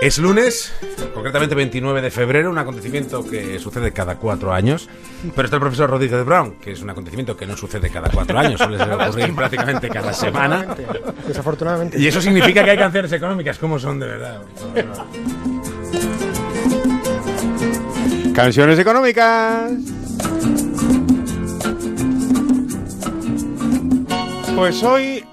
Es lunes, concretamente 29 de febrero, un acontecimiento que sucede cada cuatro años. Pero está el profesor Rodríguez Brown, que es un acontecimiento que no sucede cada cuatro años, suele ocurrir prácticamente cada semana. Desafortunadamente. Y eso significa que hay canciones económicas, como son de verdad? Canciones económicas. Pues hoy,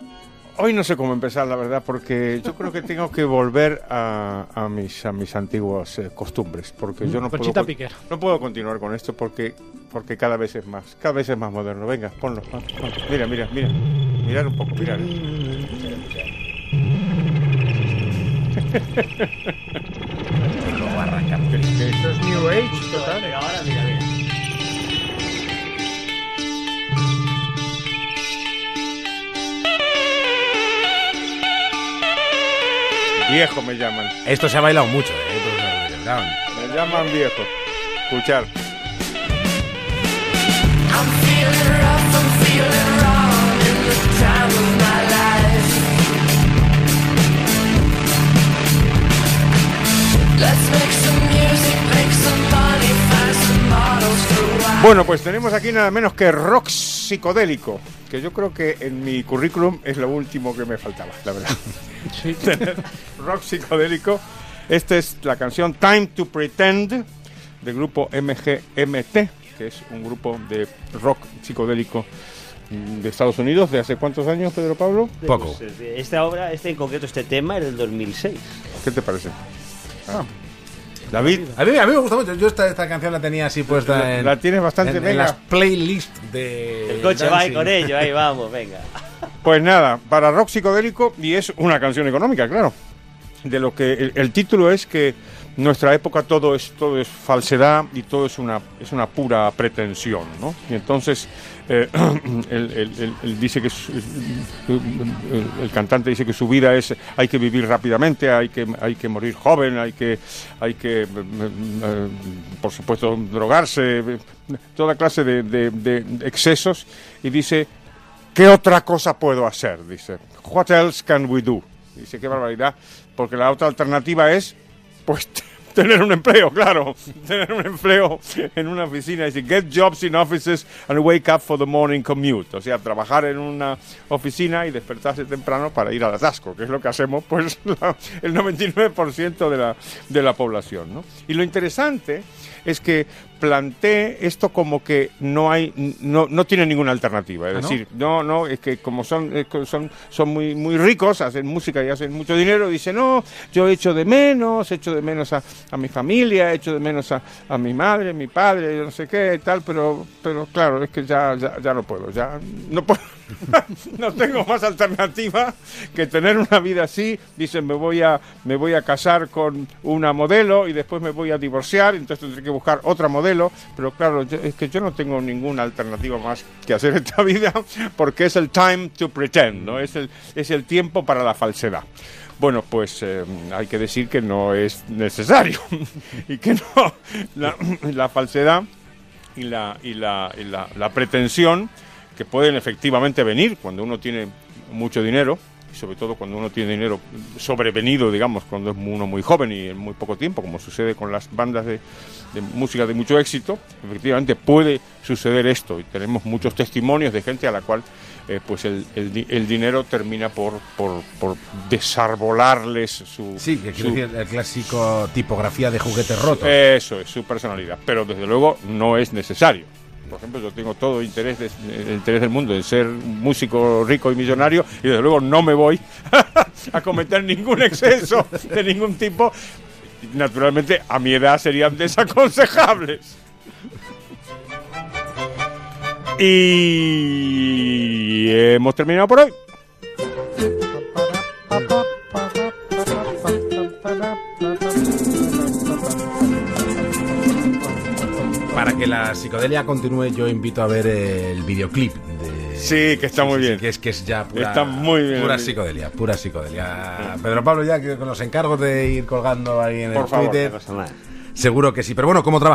hoy no sé cómo empezar, la verdad, porque yo creo que tengo que volver a, a mis, a mis antiguas eh, costumbres, porque yo no puedo, Conchita con- Piquer. no puedo continuar con esto porque, porque cada vez es más, cada vez es más moderno. Venga, ponlo. pon- pon. Mira, mira, mira, mirar un poco, mirar. Esto es New Age, total. Viejo me llaman, Esto se ha bailado mucho, ¿eh? me llaman viejo. Escuchar. I'm feeling rough, I'm feeling wrong in the time of my life. Let's make some music, make some money, find some models for wine. Bueno, pues tenemos aquí nada menos que rock psicodélico, que yo creo que en mi currículum es lo último que me faltaba, la verdad. Sí. Tener rock psicodélico. Esta es la canción Time to Pretend del grupo MGMT, que es un grupo de rock psicodélico de Estados Unidos. ¿De hace cuántos años, Pedro Pablo? Poco. Pues, eh, Esta obra, este en concreto, este tema es del 2006. ¿Qué te parece? David, A mí, a mí me gusta mucho. Yo esta, esta canción la tenía así puesta en, la tienes bastante en, en las playlists de. El coche va ahí con ello, ahí vamos, venga. Pues nada, para rock psicodélico, y es una canción económica, claro. De lo que el, título es que nuestra época todo es todo es falsedad y todo es una es una pura pretensión, ¿no? Y entonces eh, dice que el, cantante dice que su vida es hay que vivir rápidamente, hay que hay que morir joven, hay que hay que eh, eh, por supuesto drogarse, toda clase de- de- de excesos y dice ¿Qué otra cosa puedo hacer? Dice. What else can we do? Dice, qué barbaridad. Porque la otra alternativa es, pues, tener un empleo, claro. Tener un empleo en una oficina. Dice, get jobs in offices and wake up for the morning commute. O sea, trabajar en una oficina y despertarse temprano para ir al atasco, que es lo que hacemos, pues, la- el 99% de la, de la población, ¿no? Y lo interesante es que planteé esto como que no hay no, no tiene ninguna alternativa es ¿Ah, decir no no es que como son son son muy muy ricos hacen música y hacen mucho dinero dice no yo echo de menos echo de menos a, a mi familia echo de menos a, a mi madre mi padre yo no sé qué tal pero pero claro es que ya ya, ya no puedo ya no puedo no tengo más alternativa que tener una vida así. Dicen, me voy a me voy a casar con una modelo y después me voy a divorciar, entonces tendré que buscar otra modelo. Pero claro, yo- es que yo no tengo ninguna alternativa más que hacer esta vida porque es el time to pretend, ¿no? Es el, es el tiempo para la falsedad. Bueno, pues eh, hay que decir que no es necesario y que no la, falsedad y la, y la, y la, la pretensión que pueden efectivamente venir cuando uno tiene mucho dinero sobre todo cuando uno tiene dinero sobrevenido, digamos, cuando es uno muy joven y en muy poco tiempo, como sucede con las bandas de, de música de mucho éxito, efectivamente puede suceder esto y tenemos muchos testimonios de gente a la cual eh, pues el, el el dinero termina por, por, por desarbolarles su, Sí, que su- decir, el clásico tipografía de juguete roto. eso es, su personalidad. Pero desde luego no es necesario. Por ejemplo, yo tengo todo interés, el interés del mundo en ser músico rico y millonario y desde luego no me voy a cometer ningún exceso de ningún tipo. Naturalmente, a mi edad serían desaconsejables. Y hemos terminado por hoy. Para que la psicodelia continúe, yo invito a ver el videoclip de. Sí, que está muy bien. que es que es ya pura, Está muy bien pura psicodelia, pura psicodelia. Pedro Pablo, ya que con los encargos de ir colgando ahí en Por el favor, Twitter, No seguro que sí. Pero bueno, como trabajador